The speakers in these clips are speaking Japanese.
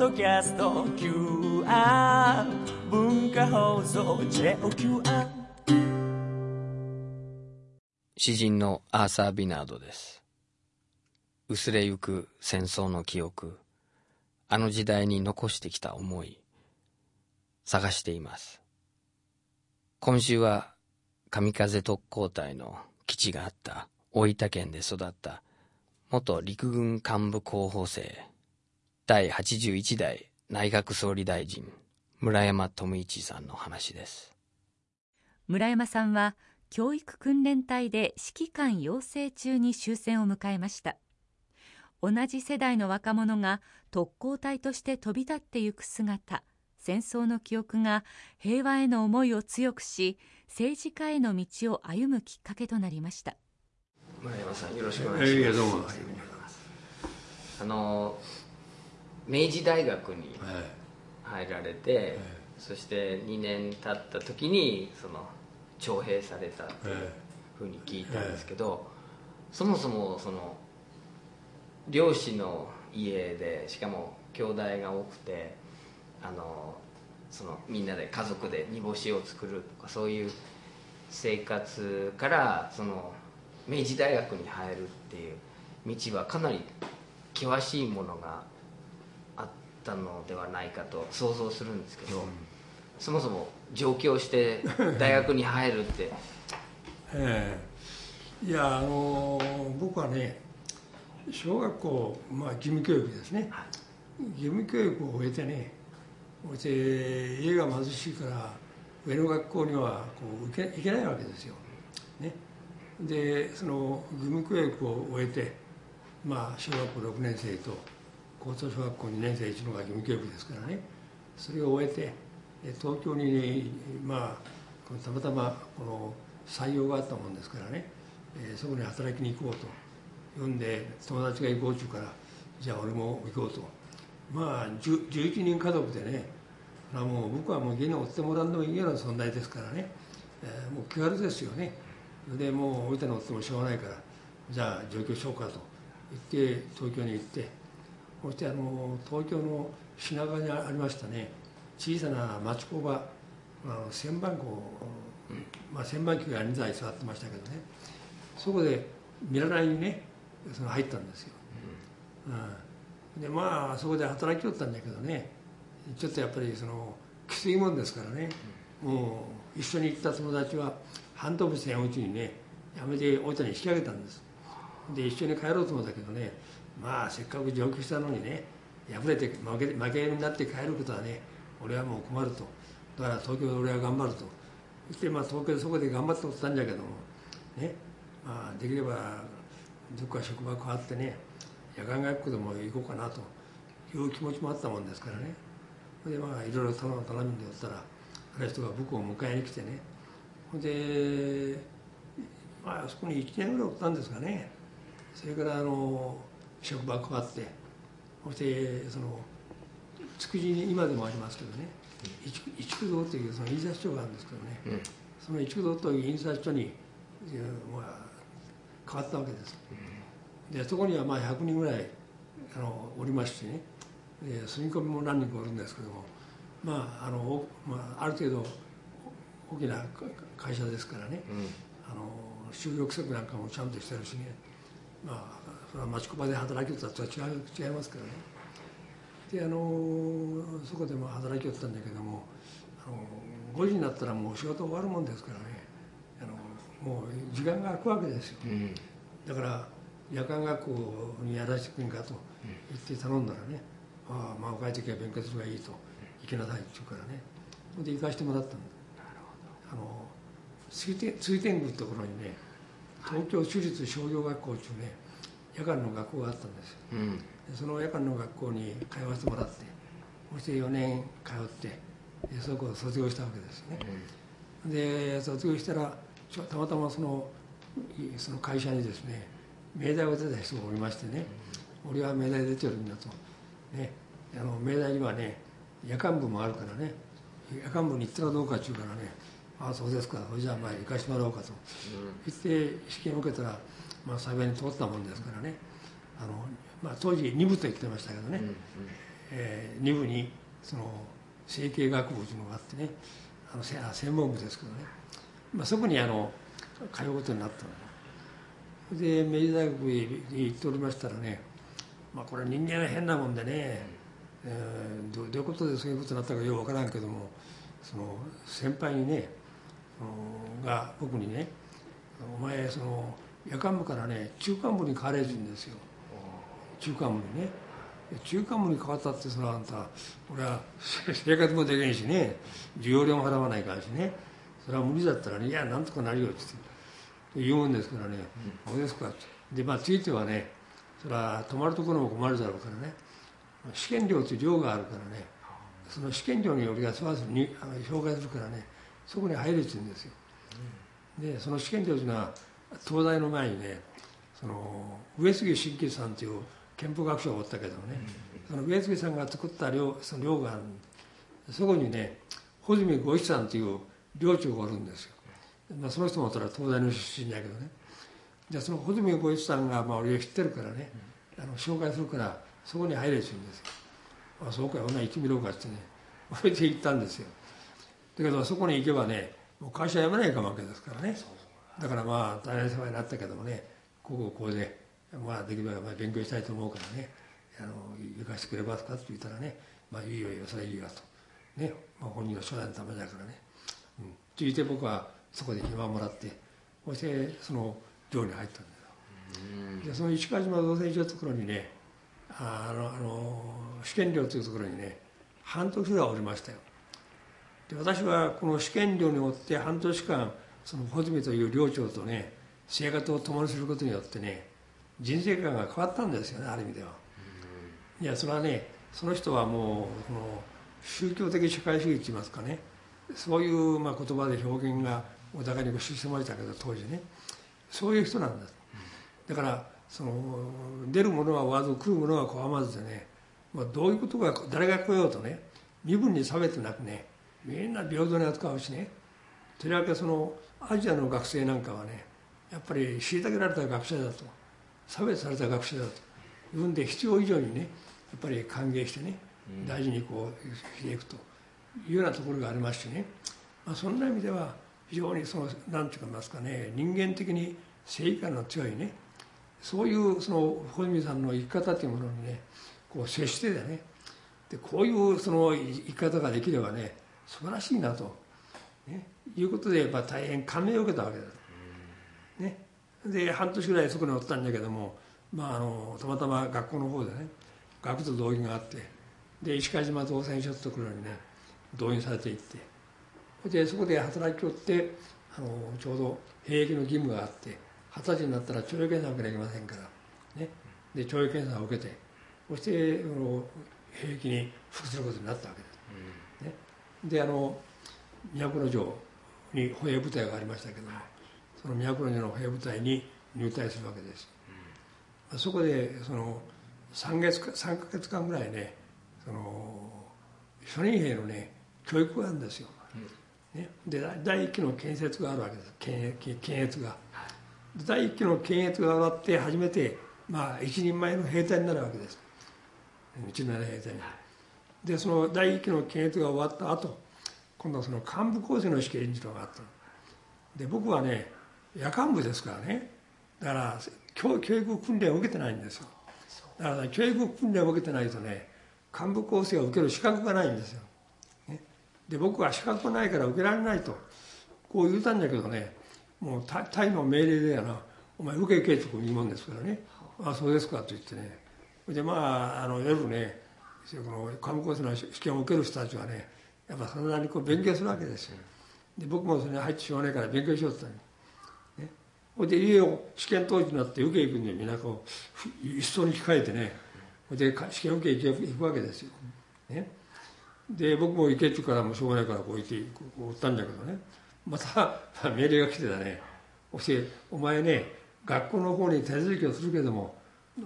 ドキャスト QR 文化放送 JOQR 詩人のアーサー・ビナードです。薄れゆく戦争の記憶あの時代に残してきた思い探しています。今週は神風特攻隊の基地があった大分県で育った元陸軍幹部候補生第81代内閣総理大臣村山富一さんの話です。村山さんは教育訓練隊で指揮官養成中に終戦を迎えました。同じ世代の若者が特攻隊として飛び立ってゆく姿戦争の記憶が平和への思いを強くし政治家への道を歩むきっかけとなりました。村山さんよろしくお願いします、どうもあの明治大学に入られて、そして2年経った時にその徴兵されたっていうふうに聞いたんですけど、そもそもその漁師の家でしかも兄弟が多くてあのそのみんなで家族で煮干しを作るとかそういう生活からその明治大学に入るっていう道はかなり険しいものがたのではないかと想像するんですけど、そもそも上京して大学に入るって。ええ。いやあの僕はね小学校まあ義務教育ですね。義務教育を終えてねそして家が貧しいから上の学校にはこう行け行けないわけですよ、ね、でその義務教育を終えてまあ小学校6年生と高等小学校2年生1のが義務教育ですからねそれを終えて東京にねまあたまたまこの採用があったもんですからね、えーそこに働きに行こうと。呼んで友達が行こうって言うからじゃあ俺も行こうと。まあ11人家族でねもう僕はもう家に追ってもらうのもいいような存在ですからね、えーもう気軽ですよね。でもう置いての追ってもしょうがないからじゃあ上京しようかと言って東京に行ってそしてあの東京の品川にありましたね小さな町工場あの千番号、まあ、千番機が2台座ってましたけどねそこで見習いにねその入ったんですよ、うん、でまあそこで働きよったんだけどねちょっとやっぱりそのきついもんですからねもう一緒に行った友達は半年せんうちにねやめて大分に引き上げたんです。で一緒に帰ろうと思ったけどねまあせっかく上京したのにね敗れて負け負けになって帰ることはね俺はもう困ると。だから東京で俺は頑張ると。そしてまあ東京でそこで頑張っておったんじゃけどもね。まあできればどっか職場変わってね夜間学校でも行こうかなと。いう気持ちもあったもんですからね。それでまあいろいろ頼ん頼んでおったらある人が僕を迎えに来てね。ほんでまあそこに1年ぐらいおったんですがね。それからあの職場変わってそしてその築地に今でもありますけどね。一一区堂というその印刷所があるんですけどね、うん。その一区堂という印刷所に、変わったわけです、でそこにはまあ100人ぐらいあのおりましてね。で住み込みも何人かおるんですけども。まああの、おまあ、ある程度大きな会社ですからね、あの就業規則なんかもちゃんとしてるしね。まあそれは町工場で働きよったとは違う違いますからね。であのそこでも働きよったんだけどもあの5時になったらもう仕事終わるもんですからね。あのもう時間が空くわけですよ。うん。だから夜間学校にやらせてくれんかと言って頼んだらね「ああまあ若い時は勉強するがいいと。行きなさい」って言うからね。それで行かしてもらったんだあの水天水天宮ってところにね東京私立商業学校っていうね夜間の学校があったんですよ。うん。でその夜間の学校に通わせてもらってそして4年通ってでそこを卒業したわけですよね。で卒業したらたまたまそのいその会社にですね命題を出た人がおりましてね「俺は命題出てるんだ」と「ね、あの命題にはね夜間部もあるからね夜間部に行ったらどうかっちゅうからね「ああそうですかそれじゃあまあ行かしてもらおうか」と。言って試験を受けたら、まあ、幸いに通ったもんですからね。あの、まあ、当時2部と言ってましたけどね、えー、2部にその整形学部というのがあってね。あの専門部ですけどね、まあ、そこにあの通うことになったの。で明治大学に行っておりましたらね、まあ、これ人間は変なもんでね、えー、どういうことでそういうことになったかよく分からんけども。その先輩にね。が僕にね「お前その夜間部からね中間部に変われるんですよ。中間部にね。中間部に変わったってそれはあんた俺は 生活もできんしね。授業料も払わないからしね。それは無理だったらねいやなんとかなるよって言うんですからね「そうですか」って。でまあついてはねそれは泊まるところも困るだろうからね。試験料という量があるからね。その試験料に俺がそうに紹介するからね。そこに入るって言うんですよ。でその試験料というのは東大の前にねその上杉真吉さんという憲法学者がおったけどね、その上杉さんが作った寮その寮がある。そこにね穂積五一さんという寮長がおるんですよ、まあ、その人もたら東大の出身だけどね。じゃあその穂積五一さんがまあ俺を知ってるからねあの紹介するからそこに入れって言うんですよ。あそうかほな行ってみろかってねそれで行ったんですよ。だけどそこに行けばねもう会社辞めないかもわけですからねだからまあ大変世話になったけどもねこここうでまあできれば勉強したいと思うからねあの行かせてくれますかって言ったらねまあいいよいいよそれいいよと。ね、まあ、本人の将来のためだからね。うん。って言って僕はそこで暇をもらってそしてその寮に入ったんだよ。でその石川島造船所のところにねあのあの試験寮というところにね半年ぐらいおりましたよ。で私はこの試験寮におって半年間その穂積という寮長とね生活を共にすることによってね人生観が変わったんですよねある意味では。いやそれはねその人はもうこの宗教的社会主義って言いますかねそういうまあ言葉で表現がお互いにしてましたけど当時ね。そういう人なんだだからその出るものはわず食うものは拒まずでね、まあ、どういうことが誰が来ようとね身分に差別なくねみんな平等に扱うしね。とりわけそのアジアの学生なんかはねやっぱり虐げられた学生だと差別された学生だというんで必要以上にねやっぱり歓迎してね大事にこうしていくというようなところがありましてね、まあ、そんな意味では非常にその何て言いますかね人間的に正義感の強いねそういうその小泉さんの生き方というものにねこう接してでねでこういうその生き方ができればね素晴らしいなと、ね、いうことで、まあ、大変感銘を受けたわけだと。ね、で半年ぐらいそこにおったんだけども、まあ、あのたまたま学校の方でね学徒動員があってで石川島造船所ってところにね動員されていってでそこで働きをってあのちょうど兵役の義務があって二十歳になったら徴用検査を受けなきゃいけませんから、ね、で徴用検査を受けてそして兵役に服することになったわけです。ね、であの都城に歩兵部隊がありましたけどもその都城の歩兵部隊に入隊するわけです。そこでその3月か3か月間ぐらいねその初任兵のね教育があるんですよ。ね、で第一期の建設があるわけです検閲が。第一期の検閲が終わって初めて、まあ、一人前の兵隊になるわけです一人前の兵隊に。でその第一期の検閲が終わった後今度はその幹部構成の試験というのがあった。で僕はね夜間部ですからね。だから教育訓練を受けてないんですよ。だから、教育訓練を受けてないとね幹部構成を受ける資格がないんですよ、ね、で僕は資格がないから受けられないと。こう言うたんだけどねもうタイの命令でやな。お前受け受けというもんですからねああそうですかと言ってね。でまああの夜ねこの幹部構成の試験を受ける人たちはねやっぱそんなにこう勉強するわけですよ。で僕もそれ入ってしょうがないから勉強しようって言ったね。ほいで家を試験当時になって受け行くんでみんなこう一層に控えてね。ほいで試験受け行くわけですよ、ね、で僕も行けって言うからもうしょうがないからこう行ってこうおったんだけどね。また 命令が来てたね。そしてお前ね学校の方に手続きをするけども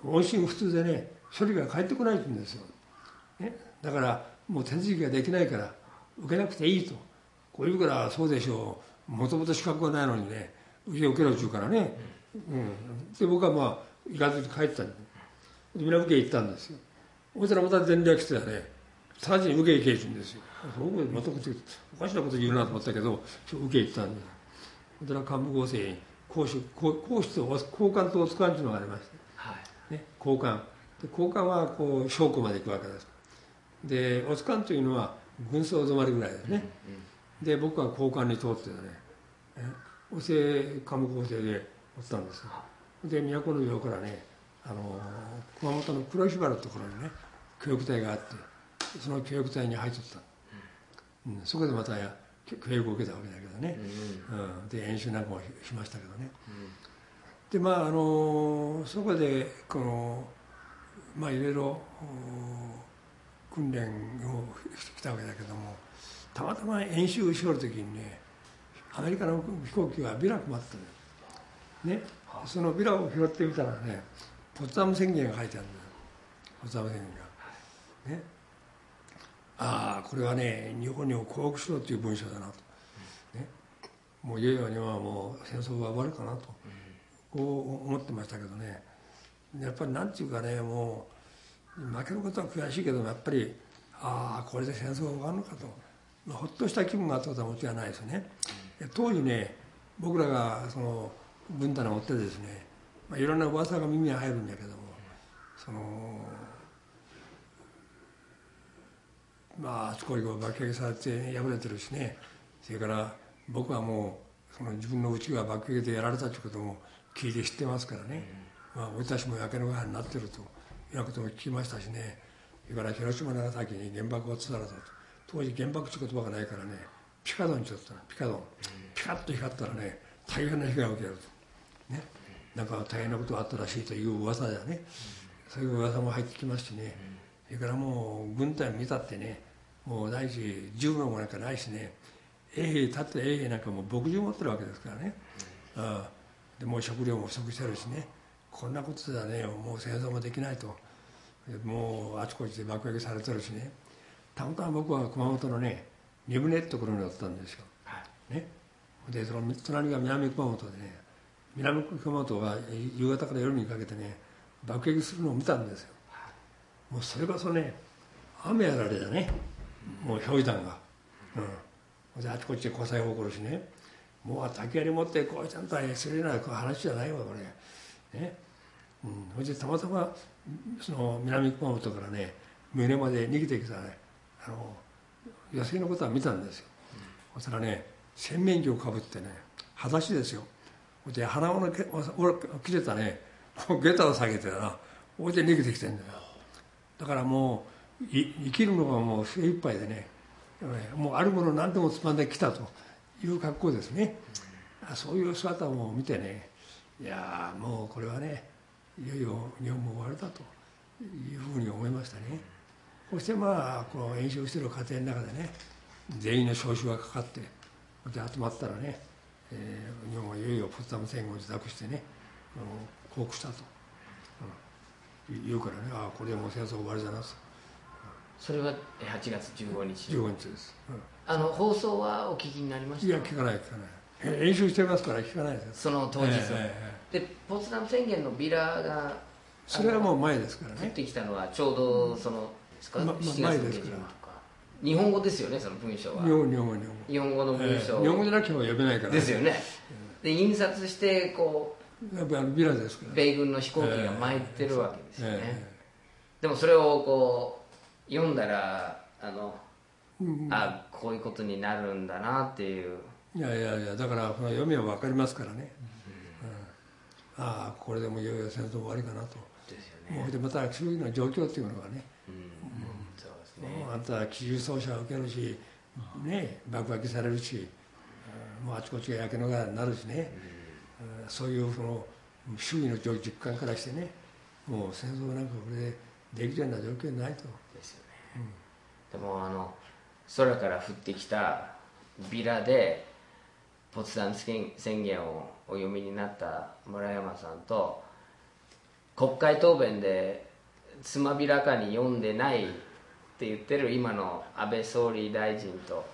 音信不通でね処理が返ってこないって言うんですよ、ね、だからもう手続きができないから受けなくていいと。こういうからそうでしょう。もともと資格がないのにね受けろっちゅうからね、うん、で僕はまあ行かずに帰ったんでみんな受け行ったんですよ。おいらまた全略してたね直ちに受け行けるんですよ。僕またおかしなこと言うなと思ったけど受け行ったんでそしたら幹部合成員公使公使と交換とおつかんというのがありまして、はい。ね、交換で交換はこう証拠まで行くわけです。でおつかんというのは軍曹止まりぐらいですね、で僕は交換に通ってね。おせ幹部合成でおったんですで都の上からねあの熊本の黒石原のところにね教育隊があってその教育隊に入っとった、うん、そこでまた教育を受けたわけだけどね、うん、うん、で演習なんかもしましたけどね、うん、でまああのそこでこのまあいろいろ訓練をしてきたわけだけどもたまたま演習しよる時にねアメリカの飛行機がビラ配ってる。ね。そのビラを拾ってみたらねポツダム宣言が書いてあるんだよ。ポツダム宣言が。ね、ああこれはね日本にも降伏しろという文章だなと、ね、もういよいよにはもう戦争が終わるかなと、こう思ってましたけどね。やっぱりなんていうかねもう負けることは悔しいけどもやっぱりああこれで戦争が終わるのかと、まあ、ほっとした気分があったことはもちろんないですよね。当時ね僕らがその軍隊を追ってですねまあ、いろんな噂が耳に入るんだけどもそのまああちこち爆撃されて破れてるしね。それから僕はもうその自分の家が爆撃でやられたということも聞いて知ってますからね、まあ、俺たちも焼け野原になってると。いうことも聞きましたしね。それから広島長崎に原爆を移されたと。当時原爆という言葉がないからねピカドンちょっとピカドン。ピカッと光ったらね大変な被害を受けると。ね。なんか大変なことがあったらしいという噂だよね、そういう噂も入ってきますしね、それからもう軍隊見たってねもう第一銃もなんかないしね。衛兵立って衛兵なんかもう牧場持ってるわけですからね、あでもう食料も不足してるしね。こんなことではねもう戦争もできないともうあちこちで爆撃されてるしね。たまたま僕は熊本のね三船ってところにおったんですよ、ね、でその隣が南熊本でね南熊本は夕方から夜にかけてね爆撃するのを見たんですよ。もうそれこそね雨やられだね。もう氷弾が。うん。であちこちで火災が起こるしね。もう竹槍持ってこうちゃんとするような話じゃないわこれ。ねうん。それでたまたまその南熊本からね胸まで逃げてきたね。あの野生のことは見たんですよ、そしたらね洗面器をかぶってね裸足ですよ。で鼻緒の俺着てたね。下駄を下げてなほいで逃げてきてんだよ。だからもう生きるのがもう精一杯でねもうあるもの何でもつまんできたという格好ですね。そういう姿を見てね。いやもうこれはねいよいよ日本も終わるだというふうに思いましたね。そしてまあこの演習してる過程の中でね全員の招集がかかってで集まったらねえー、日本はいよいよポツダム宣言を自宅してね降伏したと、うん、言うからねああこれでもう戦争終わりだなと、それは8月15日。15日です、うん、あの放送はお聞きになりました？いや聞かない聞かない。演習してますから聞かないですその当日、えー、でポツダム宣言のビラがそれはもう前ですからね。降ってきたのはちょうどその、ですか、ま、7月前ですから。日本語ですよねその文章は。日本語日本。語日本語の文章、えー、日本語じゃなくても読めないから、ですよね、で印刷してこうやっぱりビラですから。米軍の飛行機が参ってるわけですよね、えー、でもそれをこう読んだらあの、うん、あこういうことになるんだなっていう。いやいやいやだからこの読みは分かりますからね、うん、ああこれでもいよいよ戦争終わりかなと。ですよね。もうでまた周囲の状況っていうのがね、うん。ね、あんた機銃操作を受けるし、ね、爆撃されるしもうあちこちが焼け野原になるしね、うん、そういうその周囲の実感からしてねもう戦争なんかこれでできるような状況にないと。ですよね、うん、でもあの空から降ってきたビラでポツダム宣言をお読みになった村山さんと国会答弁でつまびらかに読んでないって言ってる今の安倍総理大臣と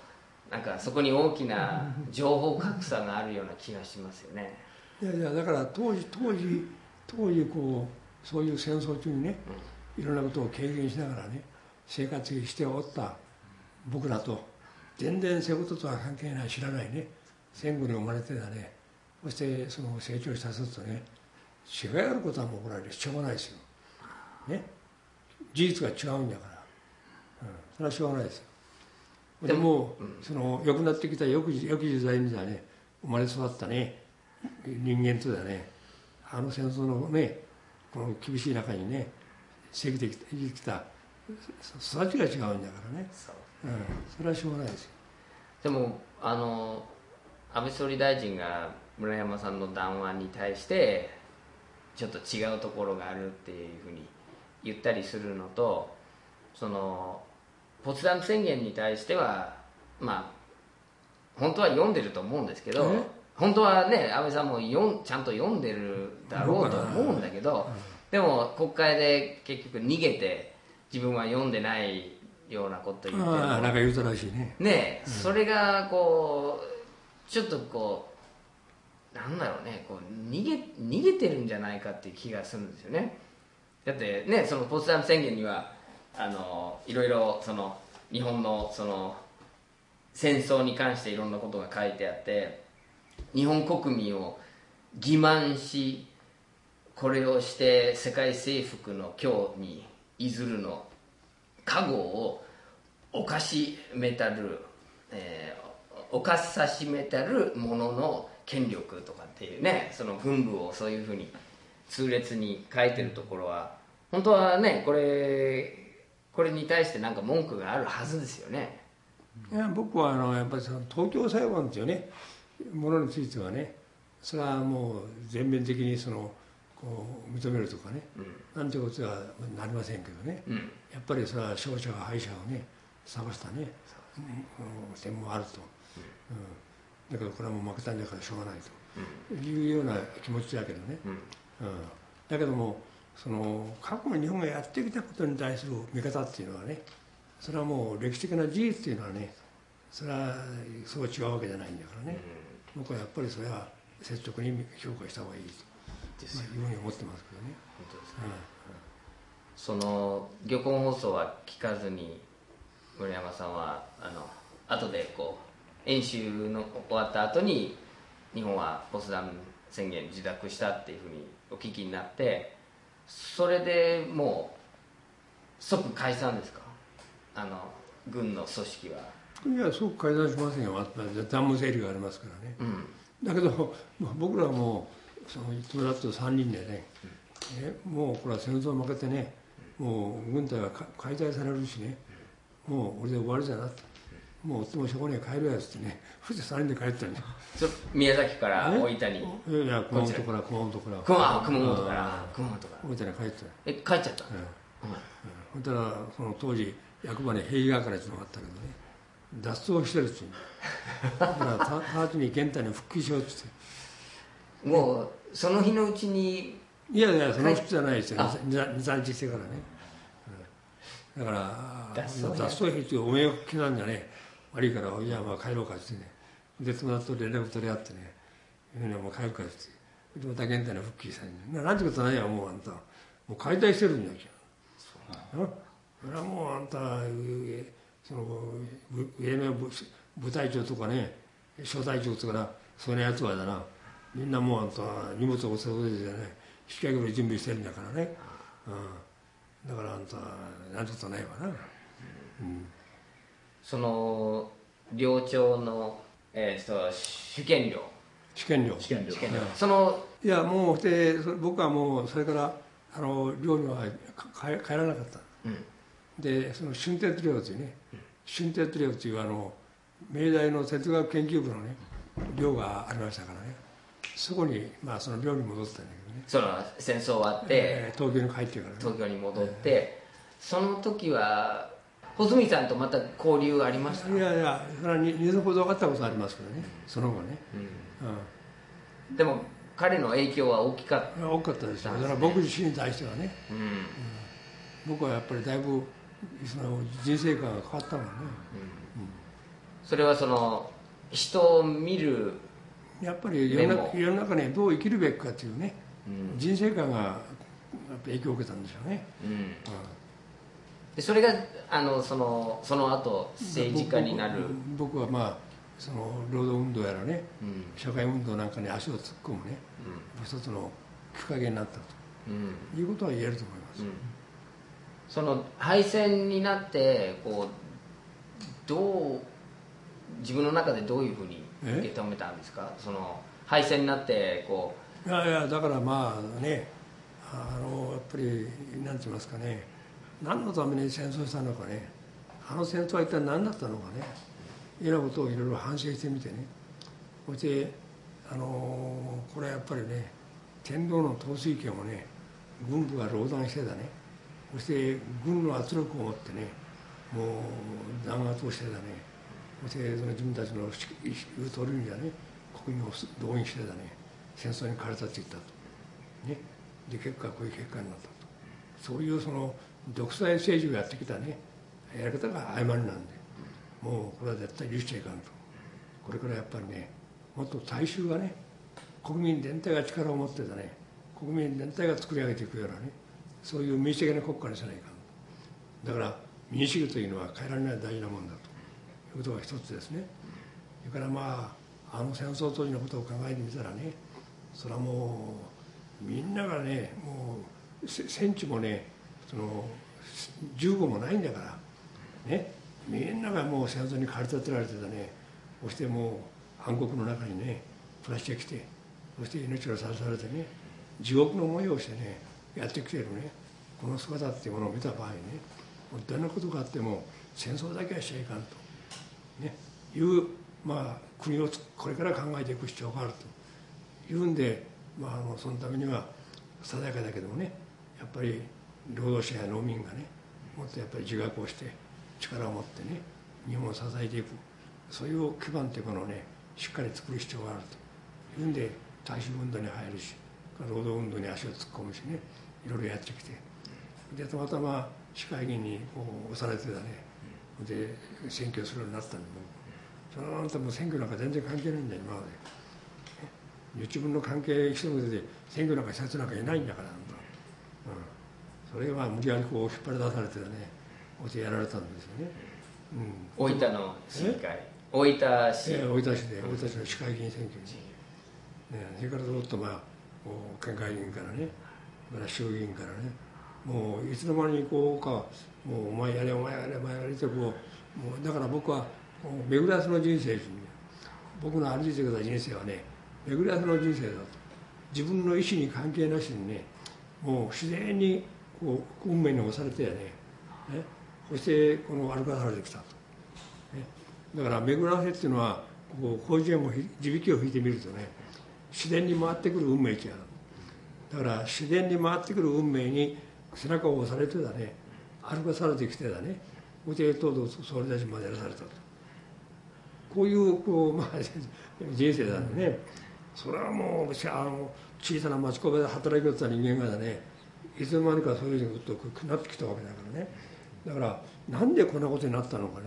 なんかそこに大きな情報格差があるような気がしますよね。いやいやだから当時当時当時こうそういう戦争中にね、いろんなことを経験しながらね生活しておった僕らと全然そういうこととは関係ない知らないね戦後に生まれてたねそしてその成長した人とね違いあることはもうこれはしょうがないですよ。ね。事実が違うんだから、うん、それはしょうがないですよ。でも、うん、その良くなってきた良き良き時代にはね生まれ育ったね人間とだねあの戦争のねこの厳しい中にね生きてきた育ちが違うんだからね。そ,、うん、それはしょうがないですよ。でもあの安倍総理大臣が村山さんの談話に対してちょっと違うところがあるっていうふうに言ったりするのとそのポツダム宣言に対してはまあ本当は読んでると思うんですけど本当はね安倍さんもんちゃんと読んでるだろうと思うんだけど、でも国会で結局逃げて自分は読んでないようなこと言ってるなんか言うたらしいね。ね、うん、それがこうちょっとこうなんだろうねこう逃げ逃げてるんじゃないかっていう気がするんですよね。だってねそのポツダム宣言にはあのいろいろその日本のその戦争に関していろんなことが書いてあって日本国民を欺瞞しこれをして世界征服の今日にいずるの加護を犯しめたる、えー、犯さしめたるものの権力とかっていうねその軍部をそういうふうに痛烈に書いてるところは本当はねこれこれに対して何か文句があるはずですよね。いや僕はあのやっぱりその東京裁判っていうね。ものについてはね。それはもう全面的にそのこう認めるとかね、うん、なんてことはなりませんけどね、うん、やっぱりそれは勝者が敗者をね探したね、う。ん、点もあると、うんだけどこれはもう負けたんだからしょうがないと。いうような気持ちだけどね、うん。だけどもその過去の日本がやってきたことに対する見方っていうのはねそれはもう歴史的な事実っていうのはねそれはそう違うわけじゃないんだからね、僕はやっぱりそれは率直に評価した方がいいと。ですよ、まあ、いうふうに思ってますけどね。本当ですね、その漁港放送は聞かずに村山さんはあの後でこう演習の終わった後に日本はポツダム宣言受諾したっていうふうにお聞きになってそれでもう即解散ですか？あの軍の組織は。いや即解散しませんよ。残務整理がありますからね、うん、だけど僕らもその友達と3人でね、ねもうこれは戦争負けてねもう軍隊は解体されるしねもう俺で終わりじゃなってもうそこには帰るやつってねそして3人で帰ったんです宮崎から大分に。いや熊本から熊本から。熊熊本から。熊本から。大分に帰った。え帰っちゃった？ほんたらその当時役場に平川からっていうのがあったけどね脱走してるっつうだから直ち に現代に復帰しようっつって。もうその日のうちにいやいやその日じゃないですよ。23日してからね、だから脱走兵っていうおめえを刻んじゃね悪いからいやまあ帰ろうかってね。で友達と連絡取り合ってね「いやもう帰るから」って。でまた現代の復帰したんでなんてことないやもうあんた。もう解体してるんだけど。それはもうあんたその上の部隊長とかね。小隊長とかな。そういうやつはだな。みんなもうあんた荷物を背負ってじゃね。引き上げる準備してるんだからね、うん、だからあんたなんてことないわな、うん、その寮長の、えー、と主権料。試験料。試験料。そのいやもうで僕はもうそれからあの寮には帰帰らなかった、うん、でその春哲寮というね、うん、春哲寮というあの明大の哲学研究部のね寮がありましたからね。そこに、まあ、その寮に戻ったんだけどね。その戦争終わって、えー、東京に帰ってから、ね、東京に戻って、えー、その時は穂積さんとまた交流ありました？いやいやそれは2度ほど会ったことありますけどね。その後ね、うん、でも彼の影響は大きかった？大きかったですよ。だから僕自身に対してはね、うん、うん、僕はやっぱりだいぶその人生観が変わったもんね、うん、それはその人を見るやっぱり世の中世の中ねどう生きるべきかっていうね、人生観が影響を受けたんでしょうね、うん、でそれがあのそのその後政治家になる。僕はまあその労働運動やらね、うん、社会運動なんかに足を突っ込むね、うん、一つのきっかけになったと、うん、いうことは言えると思います、その敗戦になってこうどう自分の中でどういうふうに受け止めたんですか？その敗戦になってこう。いやいやだからまあねあのやっぱり何て言いますかね何のために戦争したのかね。あの戦争は一体何だったのかね。いうようなことをいろいろ反省してみてね。そしてあのこれはやっぱりね天皇の統帥権をね軍部が壟断してたね。そして軍の圧力を持ってねもう弾圧をしてたね。そしてその自分たちの言う通りにはね国民を動員してたね。戦争に駆り立っていったと。ね。で結果こういう結果になったと。そういうその独裁政治をやってきたねやり方が誤りなんでもうこれは絶対許しちゃいかんと。これからやっぱりねもっと大衆がね国民全体が力を持ってたね国民全体が作り上げていくようなねそういう民主的な国家にしないかんだから民主主義というのは変えられない大事なもんだと。いうことが一つですね。それからまああの戦争当時のことを考えてみたらねそれはもうみんながねもう戦地もねその銃後もないんだから。ね。みんながもう戦争に駆り立てられてたね。そしてもう暗黒の中にね暮らしてきてそして命をさらされてね地獄の思いをしてねやってきてるね。この姿っていうものを見た場合ねどんなことがあっても戦争だけはしちゃいかんと、ね、いう、まあ、国をこれから考えていく必要があると。いうんで、まあ、あのそのためにはささやかだけどもねやっぱり労働者や農民がねもっとやっぱり自覚をして力を持ってね日本を支えていく。そういう基盤というものをねしっかり作る必要があると。いうんで大衆運動に入るし労働運動に足を突っ込むしねいろいろやってきて。でたまたま市会議員にこう押されてたね。で選挙するようになったんでそのあなたも選挙なんか全然関係ないんだよ今まで。自分の関係一言で選挙なんかした人なんかいないんだから、それは無理やりこう引っ張り出されてねおやられたんですよね、うん、大分の市議会。大分市、えー、大分市で大分市の市会議員選挙に、ね、それからずっとまあ県会議員からねから衆議院からねもういつの間にこうかもうお前やれお前やれお前やれってこうもうだから僕は巡らせの人生僕の歩いてきた人生はね巡らせの人生だと。自分の意思に関係なしにねもう自然にこう運命に押されてやね。ねそしてこの歩かされてきたと、ね、だから巡らせっていうのはこう広辞苑も地引きを引いてみるとね自然に回ってくる運命違うだから自然に回ってくる運命に背中を押されてだね。歩かされてきてだね。お手とうと総理大臣までやらされたと。こういうこう、まあ、人生なんでね。それはもうあの小さな町工場で働きよった人間がだねいつの間にかそういうふうにとなってきたわけだからね。だからなんでこんなことになったのかね。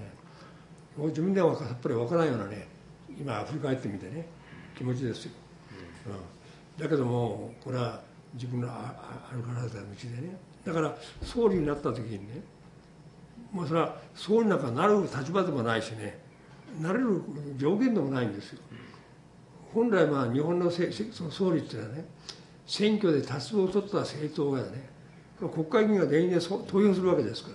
もう自分ではさっぱり分からんようなね今振り返ってみてね気持ちですよ。うん、だけどもこれは自分の歩かれた道でね。だから総理になった時にねもうそれは総理なんかなる立場でもないしねなれる条件でもないんですよ。本来まあ日本のせその総理っていうのはね選挙で多数を取った政党がね国会議員が全員で投票するわけですか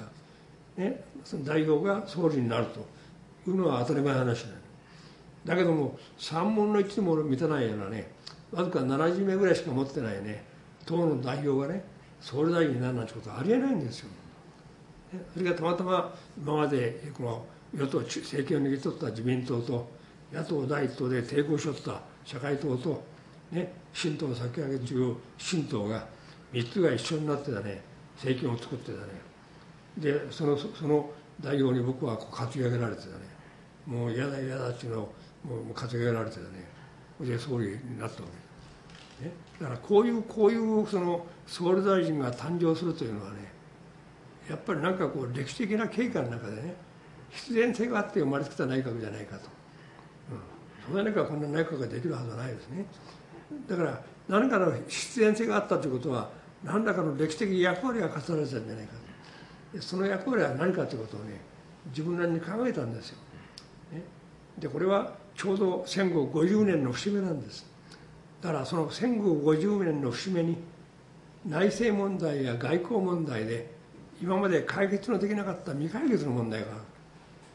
ら、ね、その代表が総理になるというのは当たり前の話なのだけども3分の1でも満たないようなねわずか70名ぐらいしか持ってないね党の代表がね総理大臣になるなんてことはありえないんですよ。それがたまたま今までこの与党政権を握り取った自民党と野党第一党で抵抗しとった社会党と、ね、新党を先上げ中新党が3つが一緒になってたね。政権を作ってたね。でそのその代表に僕はこう担ぎ上げられてたね。もう嫌だ嫌だっていうのをもう担ぎ上げられてたね。で総理になったわけ。ね、だからこういうこういうその総理大臣が誕生するというのはねやっぱりなんかこう歴史的な経過の中でね必然性があって生まれてきた内閣じゃないかと、うん、そんな中こんな内閣ができるはずはないですね。だから何かの必然性があったということは何らかの歴史的役割が課されてたんじゃないかと。その役割は何かということをね自分なりに考えたんですよ、ね、でこれはちょうど戦後50年の節目なんです。だからその戦後50年の節目に内政問題や外交問題で今まで解決のできなかった未解決の問題があ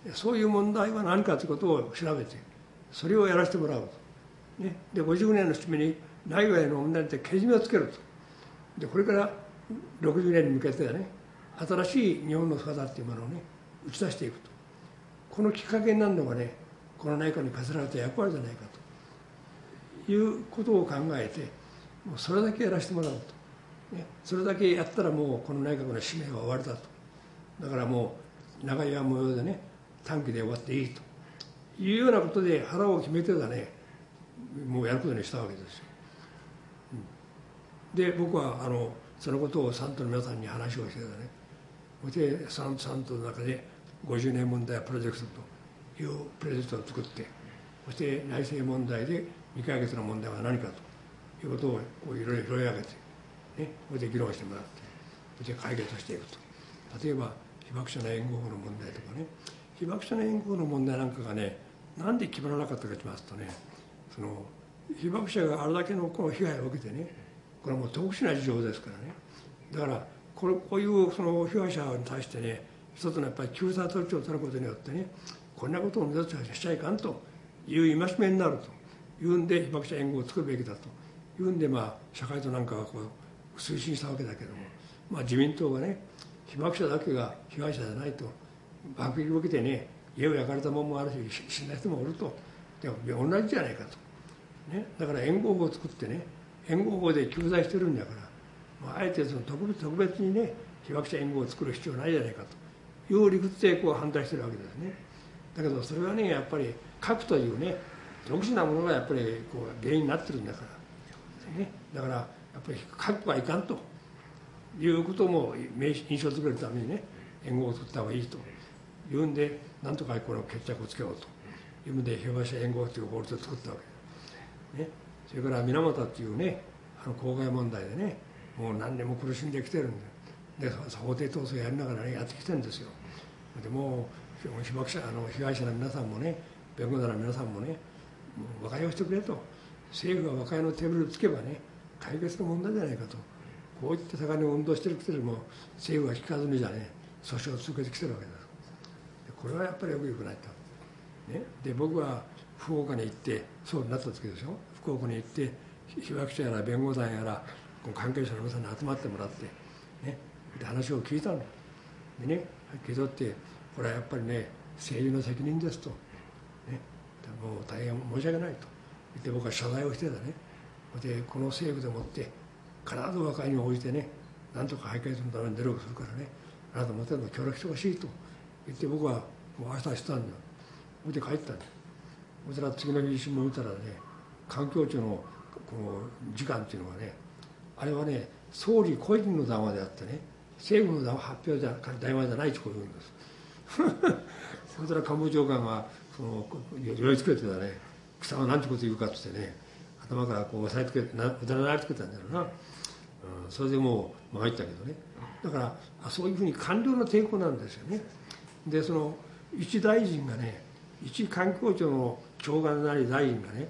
る。そういう問題は何かということを調べてそれをやらせてもらうと、ね、で50年の節目に内外の問題ってけじめをつけると。でこれから60年に向けてね新しい日本の姿っていうものをね打ち出していくと。このきっかけになるのがねこの内閣に課せられた役割じゃないかと。いうことを考えてもうそれだけやらせてもらうと、ね、それだけやったらもうこの内閣の使命は終わりだと。だからもう長屋模様でね短期で終わっていいと。いうようなことで腹を決めてだねもうやることにしたわけですよ。で僕はあのそのことをサントの皆さんに話をしてたね。そしてサンサントの中で50年問題プロジェクトというプロジェクトを作ってそして内政問題で未解決の問題は何かということをこういろいろ拾い上げて、ね、それで議論してもらってそして解決していくと。例えば被爆者の援護法の問題とかね。被爆者の援護法の問題なんかがねなんで決まらなかったかと言いますとねその被爆者があれだけのこの被害を受けてねこれはもう特殊な事情ですからね。だからこれこういうその被害者に対してね一つのやっぱり救済措置を取ることによってねこんなことを二度としちゃいかんという戒めになるというんで被爆者援護を作るべきだというんでまあ社会となんかがこう推進したわけだけども、まあ、自民党がね被爆者だけが被害者じゃないと爆撃を受けてね家を焼かれたもんもあるし死んだ人もおると。でも同じじゃないかと、ね、だから援護法を作ってね援護法で救済してるんだから、まあ、あえてその特別特別にね被爆者援護を作る必要ないじゃないかと。いう理屈でこう反対してるわけですね。だけどそれはねやっぱり核というね特殊なものがやっぱりこう原因になってるんだから、ね、だからやっぱり核はいかんと。いうことも印象づけるためにね援護を取った方がいいと。いうんでなんとかこの決着をつけようと。いう意味で被爆者援護という法律を作ったわけ。です、ね、それから水俣っていうねあの公害問題でねもう何年も苦しんできてるんでで法廷闘争やりながらねやってきてるんですよ。でもう被爆者あの被害者の皆さんもね弁護士の皆さんもねもう和解をしてくれと。政府が和解のテーブルをつけばね解決の問題じゃないかと。こういった盛んに運動してるくせにも政府が聞かずにじゃね訴訟を続けてきてるわけですこれはやっぱりよくよくないと、ね、で僕は福岡に行ってそうになった時でしょ福岡に行って被爆者やら弁護団やら関係者の皆さんに集まってもらって、ね、で話を聞いたの。でね聞い取ってこれはやっぱりね政治の責任ですと、ね、もう大変申し訳ないと。言って僕は謝罪をしてたね。でこの政府でもって必ず和解に応じてねなんとか解決のために努力するからねあなたもとも協力してほしいと。言って僕はもう明日したんだ。よで帰ったんだ。そしたら次の日新聞見たらね環境庁のこの時間っていうのがねあれはね総理個人の談話であってね政府の発表じゃ談話じゃないとこう言うんです。そしたら官房長官がその寄りつけてたね草は何てこと言うかっつってね頭からこう押さえつけてなられつけたんだろうな、うん、それでもう参ったけどね。だからそういうふうに官僚の抵抗なんですよね。でその一大臣がね一環境庁の長官なり大臣がね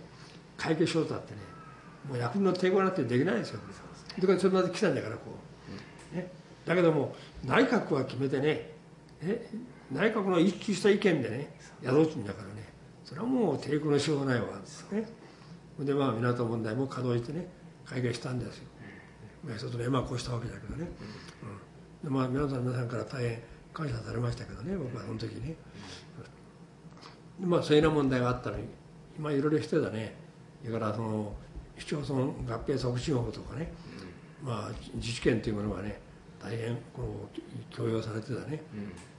会計しようとってねもう役の抵抗なってできないですよ。だからそれまで来たんだからこう、ね、だけども内閣は決めてねえ内閣の一致した意見でねやろうとんだからねそれはもう抵抗のしようがないわ。けですね。でまあ港問題も稼働してね会計したんですよ、まあ、一つの今こうしたわけだけどね、うん、でまあ皆さん皆さんから大変感謝されましたけどね僕はその時ね、まあそういうような問題があったのに今いろいろしてたねそれからその市町村合併促進法とかね、まあ自治権というものがね大変こう強要されてたね、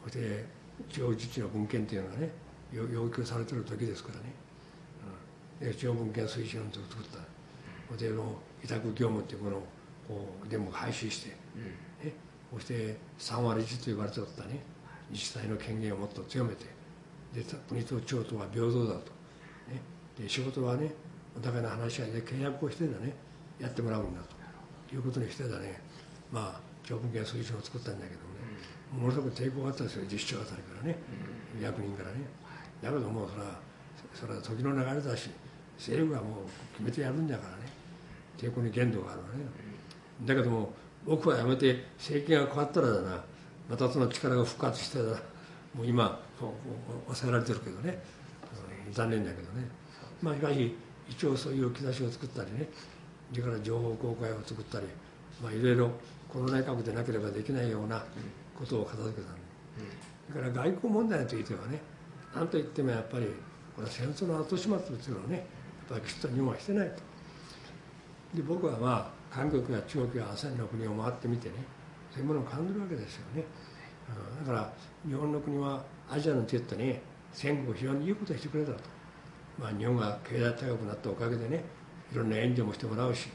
そして地方自治の文献というのがね要求されてる時ですからね、うん、で地方文献推進を作った。それでの委託業務っていうものをこうでも廃止して、ね、そして3割1と言われておったね。自治体の権限をもっと強めてで国と地方とは平等だと、ね、で仕事はねお互いの話し合いで契約をしてだね。やってもらうんだと。いうことにしてだね。まあ長文系そういうのを作ったんだけどもね、ものすごく抵抗があったんですよ。実証あたりからね、役人からね。だけどもうそれはそれは時の流れだし政府はもう決めてやるんだからね。抵抗に限度があるわね。だけども僕はやめて政権が変わったらだな。またその力が復活してだもう今抑えられてるけどね、うん、残念だけどね。まあしかし一応そういう兆しを作ったりね。それから情報公開を作ったり。まあいろいろこの内閣でなければできないようなことを片付けたそれから外交問題についてはね。何といってもやっぱりこれ戦争の後始末というのをね。やっぱりきちっと入門してないと。で僕はまあ韓国や中国や ASEAN の国を回ってみてね。そういうものを感じるわけですよね、うん、だから日本の国はアジアの手ってね戦後非常にいいことをしてくれたと、まあ、日本が経済高くなったおかげでねいろんな援助もしてもらうし、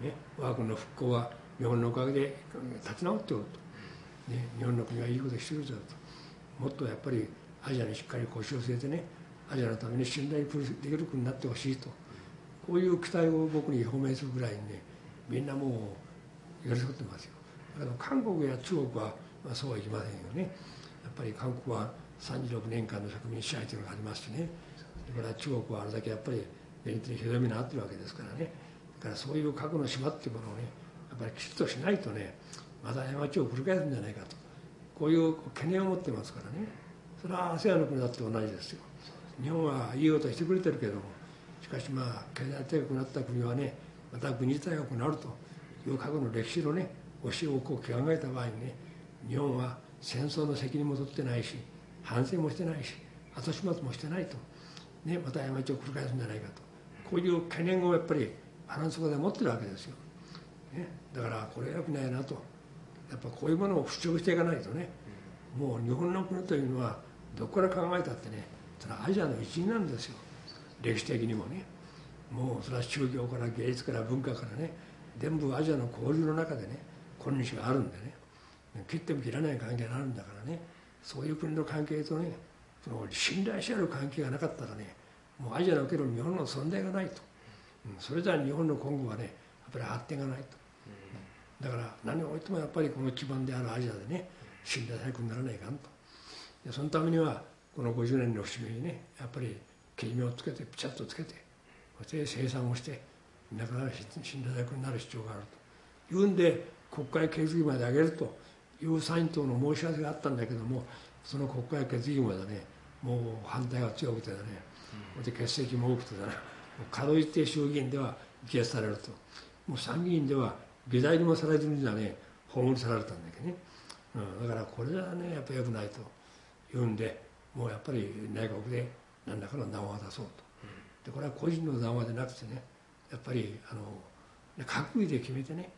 ね、我が国の復興は日本のおかげで立ち直っておると、ね、日本の国はいいことをしてくれたと。もっとやっぱりアジアにしっかり腰を据えてねアジアのために信頼できる国になってほしいと。こういう期待を僕に表明するぐらいにねみんなもう寄り添ってますよ。だけど韓国や中国は、まあ、そうはいきませんよね。やっぱり韓国は36年間の植民支配というのがありますしね。それから中国はあれだけやっぱり連立にひどみになってるわけですからね。だからそういう核の島っていうものをねやっぱりきちっとしないとねまた過ちを繰り返すんじゃないかとこういう懸念を持ってますからね。それは ASEAN の国だって同じですよ。日本はいいことしてくれてるけどもしかしまあ経済大国になった国はねまた国自体がこうなるという過去の歴史のね教えをこう考えた場合にね日本は戦争の責任も取ってないし反省もしてないし後始末もしてないと、ね、また過ちを繰り返すんじゃないかと。こういう懸念をやっぱり腹の底で持ってるわけですよ、ね、だからこれはよくないなと。やっぱこういうものを主張していかないとねもう日本の国というのはどこから考えたってねそれはアジアの一員なんですよ。歴史的にもね。もうそれは宗教から芸術から文化からね全部アジアの交流の中でね今日があるんでね切っても切らない関係があるんだからね。そういう国の関係とねその信頼し合う関係がなかったらねもうアジアにおける日本の存在がないと、うん、それじゃ日本の今後はねやっぱり発展がないと、うん、だから何を置いてもやっぱりこの基盤であるアジアでね信頼されくにならないかんと。でそのためにはこの50年の節目にねやっぱり切り目をつけてピチャッとつけてそして生産をしてなかなか信頼されくになる必要があると。いうんで国会決議まで上げるという参院党の申し合わせがあったんだけどもその国会決議までねもう反対が強くてだね、うん、で欠席も多くてだねかろうじて衆議院では議決されると。もう参議院では議題にもされずにだね葬りされたんだけどね、うん、だからこれはねやっぱりよくないと。いうんでもうやっぱり内閣で何らかの談話を出そうと、でこれは個人の談話でなくてねやっぱりあの閣議で決めてね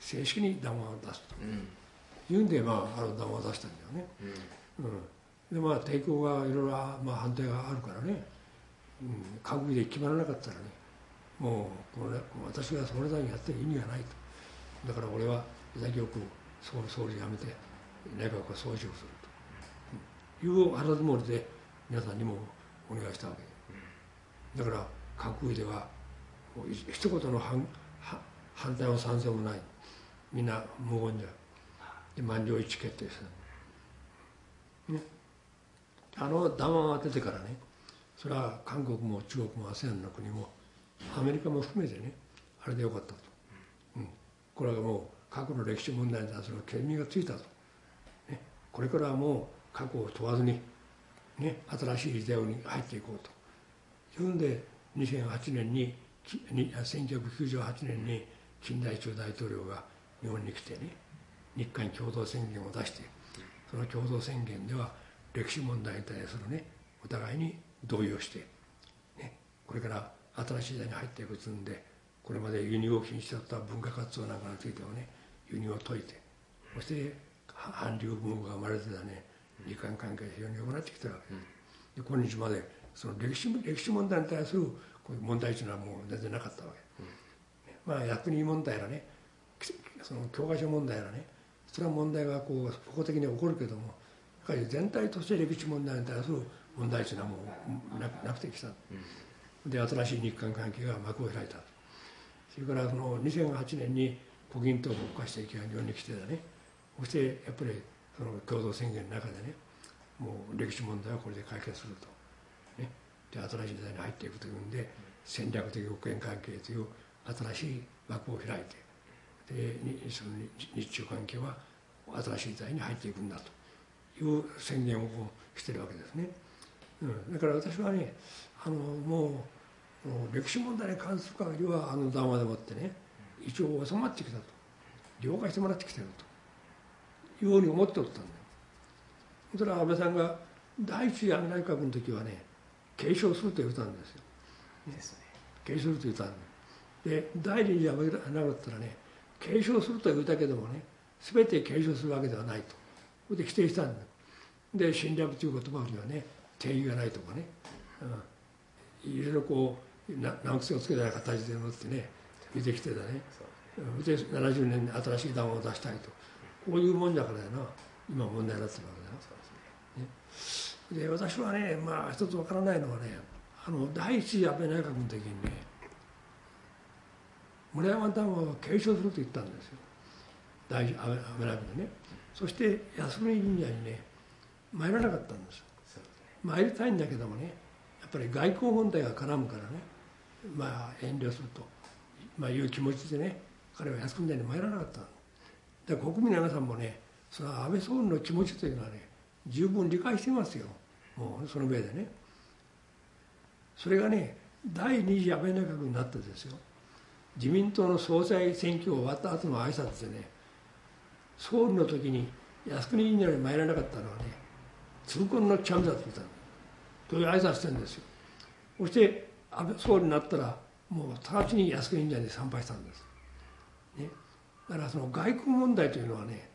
正式に談話を出すと、いうんで、まあ、あの談出したんだよね、うん、でまあ抵抗がいろいろ、まあ、反対があるからね、うん、閣議で決まらなかったらねもうこれ私がそれだけやってる意味がないと。だから俺は潔く総総理辞めて内閣は掃除をすると。いう腹積もりで皆さんにもお願いしたわけ。だから閣議では一言の反反対も賛成もない。みんな無言でで満場一致決定した、ね、あの談話が出てからねそれは韓国も中国も ASEAN の国もアメリカも含めてねあれでよかったと、うん、これはもう過去の歴史問題に対する県民がついたと、ね、これからはもう過去を問わずに、ね、新しい時代に入っていこうと。いうんで2008年に1998年に金大中大統領が日本に来てね日韓共同宣言を出してその共同宣言では歴史問題に対するねお互いに同意をして、ね、これから新しい時代に入っていくつんでこれまで輸入を禁止だった文化活動なんかについてはね輸入を解いてそして韓流文化が生まれてたね日韓関係が非常に良くなってきてるわけ。で今日までその歴史歴史問題に対するこういう問題というのはもう全然なかったわけ、まあ役人問題やらねその教科書問題やらねそれは問題がこう法的に起こるけどもやはり全体として歴史問題に対する問題というのはもうななくてきた、で新しい日韓関係が幕を開いたそれからその2008年に胡錦涛を国家主席が日本に来てたね。そしてやっぱりその共同宣言の中でねもう歴史問題はこれで解決すると、ね、で新しい時代に入っていくというんで戦略的国権関係という新しい枠を開いてでその日中関係は新しい時代に入っていくんだという宣言をしてるわけですね。うん、だから私はねあのもう歴史問題に関する限りはあの談話でもってね一応収まってきたと了解してもらってきてるというふうに思っておったんだよ。それは安倍さんが第一次安倍内閣の時はね継承すると言ったんですよ。ですね。継承すると言ったんで第二次安倍内閣だったらね継承すると言ったけどもね全て継承するわけではないと。それで否定したんだ。で侵略という言葉にはね定義がないとかね、うん、いろいろこう難癖をつけたような形でもってね出てきてたね。で70年に新しい談話を出したいと。こういうもんだからやな。今問題になってるわけだよ、で私はねまあ一つわからないのはねあの第一次安倍内閣の時にね村山談話を継承すると言ったんですよ。大事安倍内閣でね。そして安国神社にね参らなかったんですよ。参りたいんだけどもねやっぱり外交問題が絡むからねまあ遠慮すると、まあ、いう気持ちでね彼は靖国神社に参らなかっただ。から国民の皆さんもねその安倍総理の気持ちというのはね十分理解してますよ。もうその上でね。それがね第二次安倍内閣になってですよ。自民党の総裁選挙終わった後の挨拶でね総理の時に靖国神社に参らなかったのはね痛恨のチャンスだと言ったという挨拶してるんですよ。そして安倍総理になったらもう直ちに靖国神社に参拝したんです、ね、だからその外交問題というのはね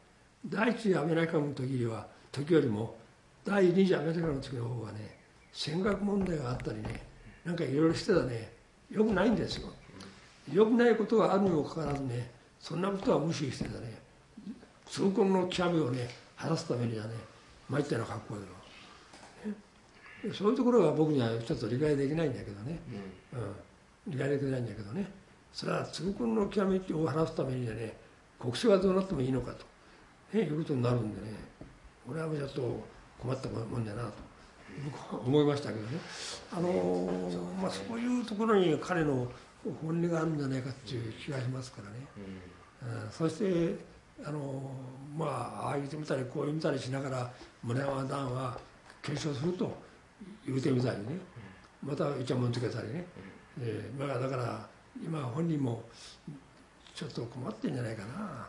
第一次安倍内閣の時は時よりも第二次安倍内閣の時の方がね尖閣問題があったりねなんかいろいろしてたねよくないんですよ。よくないことがあるにもかかわらずねそんなことは無視してたね。痛恨の極みをね晴らすためにはね参ったような格好での、ね、そういうところが僕にはちょっと理解できないんだけどね、うん、うん、理解できないんだけどね。それは痛恨の極みを晴らすためにはね国政はどうなってもいいのかと、ね、いうことになるんでね。俺はちょっと困ったもんだなと。僕は思いましたけどね。あのー、まあ、そういうところに彼の本音があるんじゃないかっていう気がしますからね、うん、そしてあのまあああ言ってみたりこう言ってみたりしながら村山段は継承すると言うてみたりね。またイチャモンつけたりね、えー、まあ、だから今本人もちょっと困ってんじゃないかな、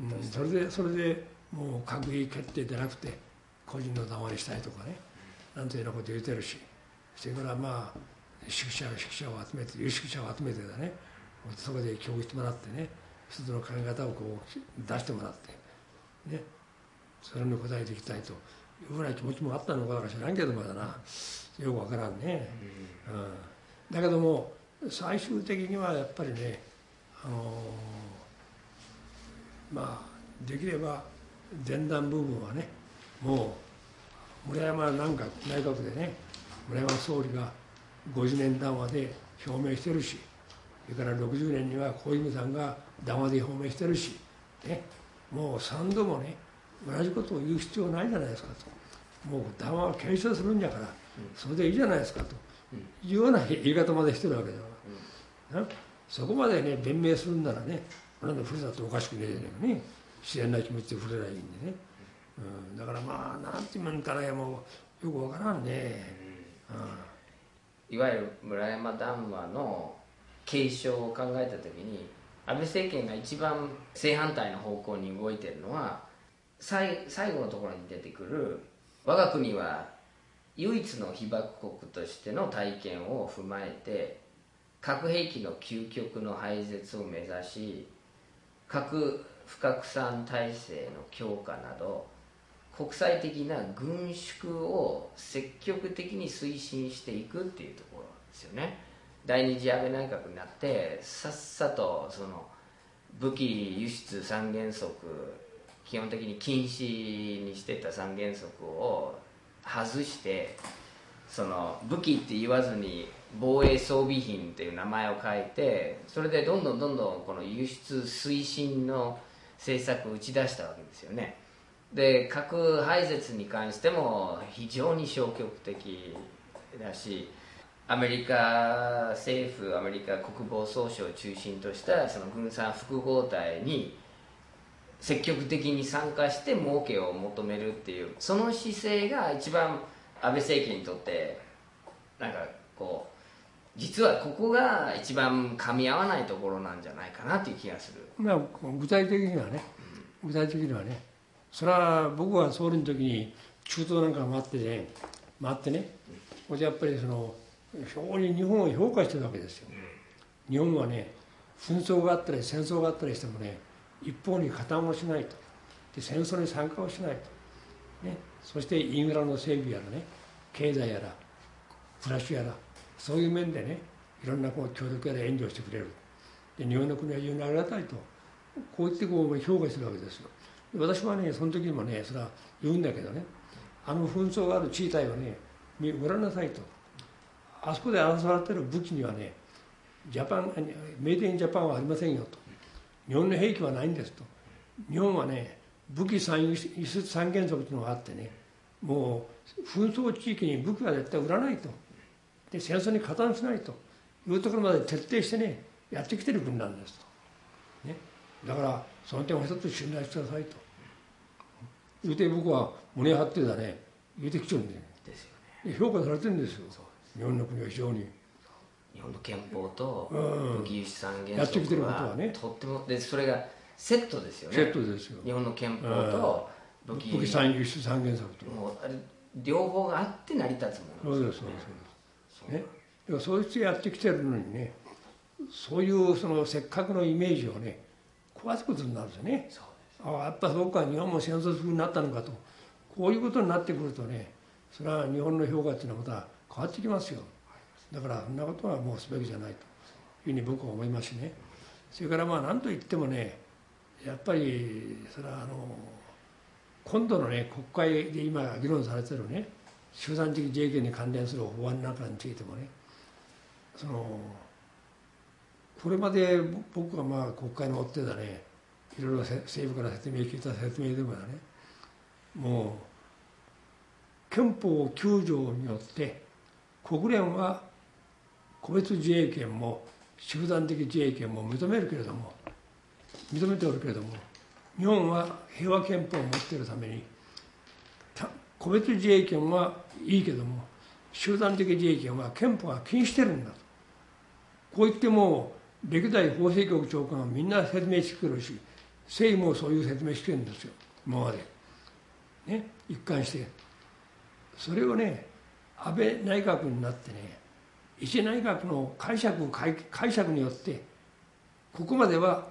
うん、それでそれでもう閣議決定でなくて個人の談話にしたいとかね。なんていうようなこと言うてるし。それからまあ宿舎宿舎を集めて有識者を集めてだね。そこで教育してもらってね一つの考え方をこう出してもらってね。それに答えていきたいと。いうぐらい気持ちもあったのか知らんけどまだな。よくわからんね、うん、だけども最終的にはやっぱりねあの、まあできれば前段部分はねもう村山なんか内閣でね村山総理が50年談話で表明してるしそれから60年には小泉さんが談話で表明してるし、ね、もう3度もね同じことを言う必要ないじゃないですかと。もう談話を継承するんじゃからそれでいいじゃないですかと。いうような言い方までしてるわけだから、そこまでね弁明するんならねなんでふるさとおかしくねえじゃないかね自然な気持ちで触れないいんでね、うん、だからまあなんて言うんかねもうよくわからんね、うんいわゆる村山談話の継承を考えた時に安倍政権が一番正反対の方向に動いてるのは最最後のところに出てくる我が国は唯一の被爆国としての体験を踏まえて核兵器の究極の廃絶を目指し核不拡散体制の強化など国際的な軍縮を積極的に推進していくっていうところなんですよね。第二次安倍内閣になってさっさとその武器輸出三原則基本的に禁止にしてた三原則を外してその武器って言わずに防衛装備品っていう名前を書いてそれでどんどんどんどんこの輸出推進の政策を打ち出したわけですよね。で核廃絶に関しても非常に消極的だしアメリカ政府アメリカ国防総省を中心としたその軍産複合体に積極的に参加して儲けを求めるっていうその姿勢が一番安倍政権にとってなんかこう実はここが一番噛み合わないところなんじゃないかなという気がする、まあ、具体的にはね。具体的にはねそれは僕は総理の時に中東なんか回ってね回ってねこれやっぱりその非常に日本を評価してるわけですよ。日本はね紛争があったり戦争があったりしてもね一方に加担をしないと。で戦争に参加をしないと、ね、そしてインフラの整備やらね経済やら暮らしやらそういう面でねいろんなこう協力やら援助してくれる。で日本の国は非常にありがたいと。こう言ってこう評価するわけですよ。私はねその時にもねそれは言うんだけどねあの紛争がある地帯はねご覧なさいと。あそこで争われてる武器にはねジャパンメイデインジャパンはありませんよと。日本の兵器はないんですと。日本はね武器産輸出三原則というのがあってねもう紛争地域に武器は絶対売らないと。で戦争に加担しないと。いうところまで徹底してねやってきてる国なんですと、ね、だからその点を一つ信頼してくださいと。言うて僕は胸張ってだね。言うてきちゃうんで。ですよ、ね、評価されてるんですよ。日本の国は非常に。日本の憲法と武器輸出三原則はとってもでそれがセットですよね。セットですよ。日本の憲法と武器。輸出三原則と。もうあれ両方があって成り立つものそうですそうですね。でもそうしてやってきてるのにねそういうそのせっかくのイメージをね壊すことになるんですよねああやっぱそうか日本も戦争するになったのかと。こういうことになってくるとねそれは日本の評価っていうのはまた変わってきますよ。だからそんなことはもうすべきじゃないと。いうふうに僕は思いますしね。それからまあ何と言ってもねやっぱりそれはあの今度のね国会で今議論されてるね集団的自衛権に関連する法案なんかについてもねそのこれまで僕がまあ国会の追ってたねいろいろ政府から説明聞いた説明でもね。もう憲法9条によって国連は個別自衛権も集団的自衛権も認めるけれども認めておるけれども日本は平和憲法を持っているために個別自衛権はいいけれども集団的自衛権は憲法が禁止してるんだと。こう言っても歴代法制局長官はみんな説明してくるし政府もそういう説明してるんですよ。今まで。ね一貫して。それをね安倍内閣になってね一内閣の解釈解釈によってここまでは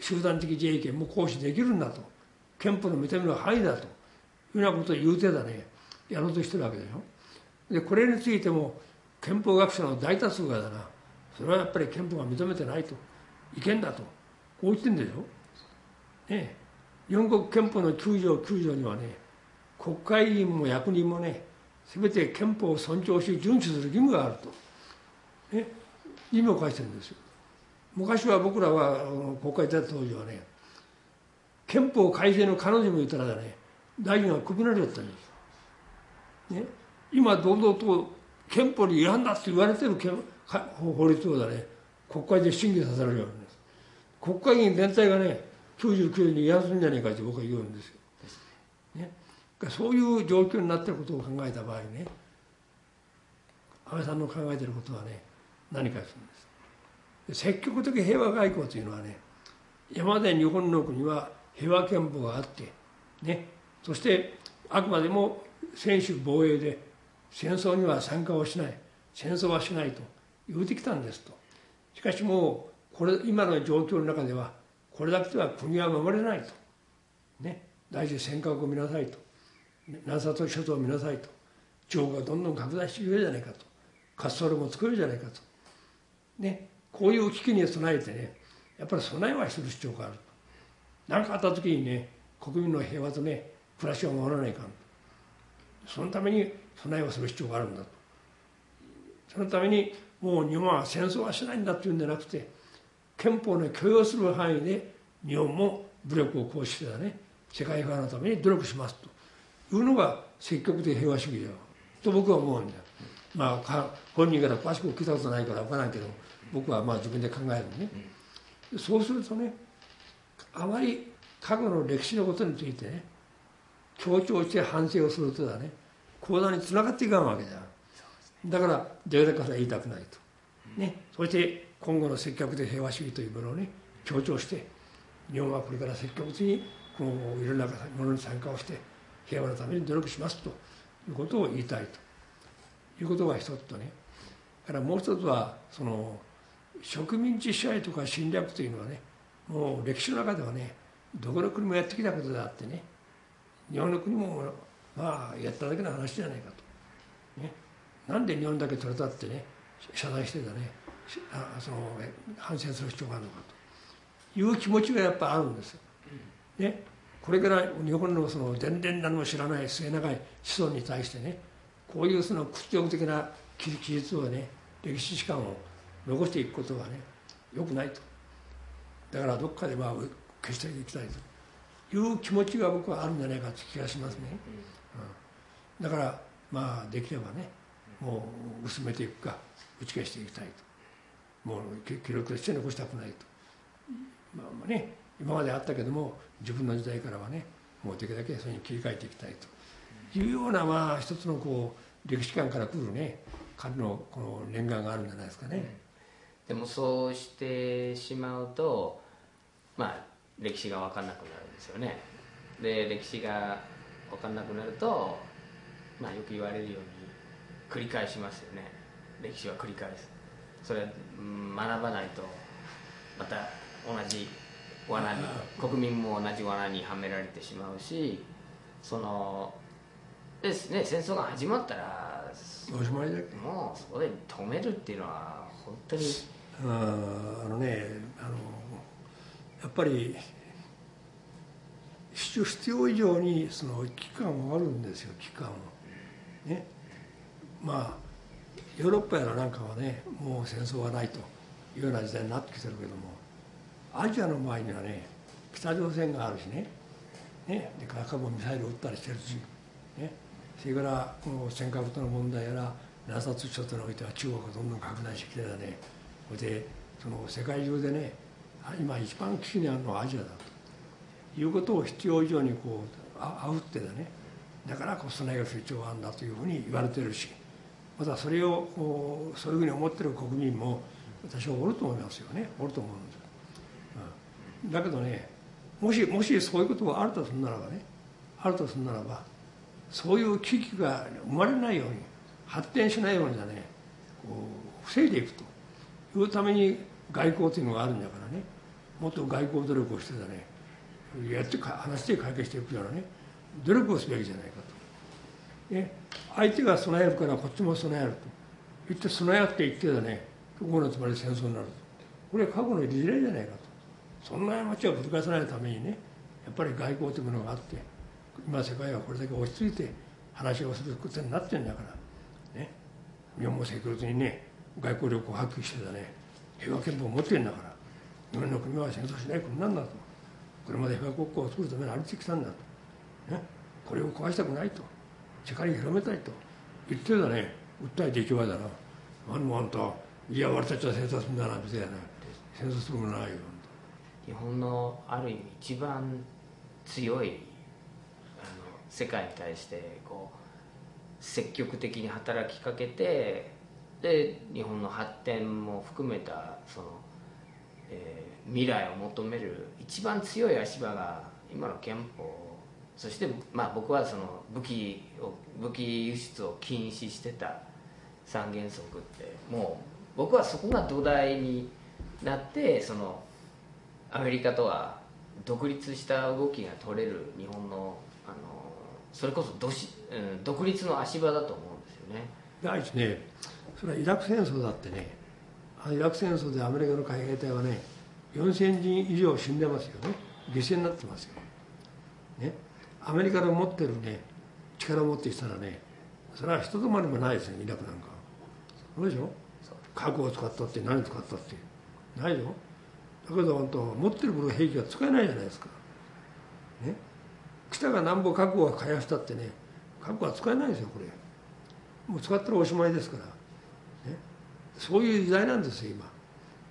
集団的自衛権も行使できるんだと。憲法の認める範囲だと。いうようなことを言うてだねやろうとしてるわけでしょ。でこれについても憲法学者の大多数がだな。それはやっぱり憲法が認めてないと。違憲だと。こう言ってるんでしょ。ね日本国憲法の9条9条にはね国会議員も役人もね全て憲法を尊重し遵守する義務があると。ね、意味を返してるんですよ。昔は僕らは国会出た当時はね憲法改正の彼女も言ったらね大臣がクビになりだったんです、ね、今堂々と憲法に違反だって言われてる法律をだね国会で審議させられるようなんです。国会議員全体がね99に違反すんじゃないかって僕は言うんですよ、ね、そういう状況になってることを考えた場合ね安倍さんの考えていることはね何かするんです。積極的平和外交というのはね今まで日本の国は平和憲法があってね。そしてあくまでも専守防衛で戦争には参加をしない戦争はしないと言うてきたんですと。しかしもうこれ今の状況の中ではこれだけでは国は守れないと。ね。大事尖閣を見なさいと。南里諸島を見なさいと。地方がどんどん拡大していくじゃないかと。滑走路も作るじゃないかと。ね、こういう危機に備えてねやっぱり備えはする必要がある何かあった時にね国民の平和とね暮らしを守らないかんそのために備えをする必要があるんだと。そのためにもう日本は戦争はしないんだっていうんじゃなくて憲法の許容する範囲で日本も武力を行使してね。世界平和のために努力しますというのが積極的平和主義だと僕は思うんだよ。まあ本人から詳しく聞いたことないから分からんけど僕はまあ自分で考えるね。そうするとねあまり過去の歴史のことについてね強調して反省をするとだね講談につながっていかんわけじゃんだから出るから言いたくないと、ね、そして今後の積極的平和主義というものをね強調して日本はこれから積極的にこのいろんなものに参加をして平和のために努力しますということを言いたいと。いうことが一つとねからもう一つはその植民地支配とか侵略というのはねもう歴史の中ではねどこの国もやってきたことであってね日本の国もまあやっただけの話じゃないかと、ね、なんで日本だけ取れたってね謝罪してたねその反省する必要があるのかと。いう気持ちがやっぱあるんですよ。ね、これから日本のその全然何も知らない末長い子孫に対してねこういうその屈辱的な記述をね歴史史観を残していくことはねよくないと。だからどっかでまあ消していきたいと。いう気持ちが僕はあるんじゃないかという気がしますね、うん、だからまあできればねもう薄めていくか打ち消していきたいと。もう記録として残したくないと。まあまあね今まであったけども自分の時代からはねもうできるだけそれに切り替えていきたいと。いうようなまあ一つのこう歴史観からくるね彼のこの念願があるんじゃないですかね。でもそうしてしまうとまあ歴史が分かんなくなるんですよね。で歴史が分かんなくなるとまあよく言われるように繰り返しますよね。歴史は繰り返す。それは学ばないとまた同じ罠に国民も同じ罠にはめられてしまうしそのですね戦争が始まったらおしまいだもうそこで止めるっていうのは本当にああのねあのやっぱり必要以上にその期間はあるんですよ期間は。ね。まあヨーロッパやらなんかはねもう戦争はないというような時代になってきてるけどもアジアの場合にはね北朝鮮があるしねねで過去もミサイル撃ったりしてるし、ね、それからこの尖閣との問題やら南薩諸島においては中国がどんどん拡大してきてだねそれでその世界中でね今一番危機にあるのはアジアだということを必要以上にこうああふってだねだからこそ備えが必要があんだというふうに言われてるし。またそれをそういうふうに思っている国民も私はおると思いますよね。おると思うんです、うん、だけどねもしもしそういうことがあるとするならばねあるとするならばそういう危機が生まれないように発展しないようにだねこう防いでいくと。いうために外交というのがあるんだからね。もっと外交努力をしてだねやって話して解決していくようなね努力をすべきじゃないか、ね、相手が備えるからこっちも備えると。言って備え合っていってだね。ここのつまり戦争になると。これは過去の事例じゃないかと。そんな過ちを繰り返さないためにねやっぱり外交というものがあって今世界はこれだけ落ち着いて話をすることになってるんだからね。日本も積極的にね外交力を発揮してだね。平和憲法を持ってるんだから日本の国は戦争しない国なんだと。これまで平和国家を作るために歩いてきたんだと、ね、これを壊したくないと。世界に広めたいと言ってたね訴えていけばだな何もあんたいや俺たちは戦争するんだなみたいな戦争するもないよ日本のある意味一番強いあの世界に対してこう積極的に働きかけてで日本の発展も含めたその、えー、未来を求める一番強い足場が今の憲法そして、まあ、僕はその武器を武器輸出を禁止してた三原則ってもう僕はそこが土台になってそのアメリカとは独立した動きが取れる日本のあのそれこそどし、うん、独立の足場だと思うんですよね。第一ね。それはイラク戦争だってねイラク戦争でアメリカの海兵隊はね4000人以上死んでますよね。犠牲になってますよ。アメリカの持ってるね力を持ってきたらねそれは一つまりもないですよイラクなんかそうでしょ？核を使ったって何使ったって。ないよだけど本当持ってる武兵器が使えないじゃないですか。ね？北が南北核を開発したってね核は使えないですよこれ。もう使ったらおしまいですから、ね、そういう時代なんですよ今。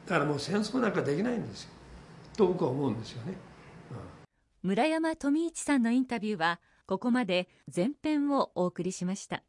だからもう戦争なんかできないんですよ。と僕は思うんですよね、村山富一さんのインタビューはここまで前編をお送りしました。